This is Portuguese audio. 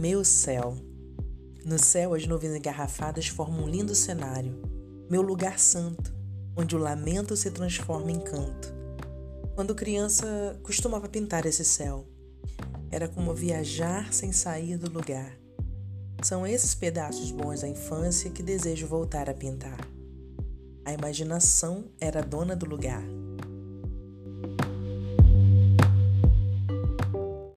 Meu céu. No céu, as nuvens engarrafadas formam um lindo cenário. Meu lugar santo, onde o lamento se transforma em canto. Quando criança, costumava pintar esse céu. Era como viajar sem sair do lugar. São esses pedaços bons da infância que desejo voltar a pintar. A imaginação era dona do lugar.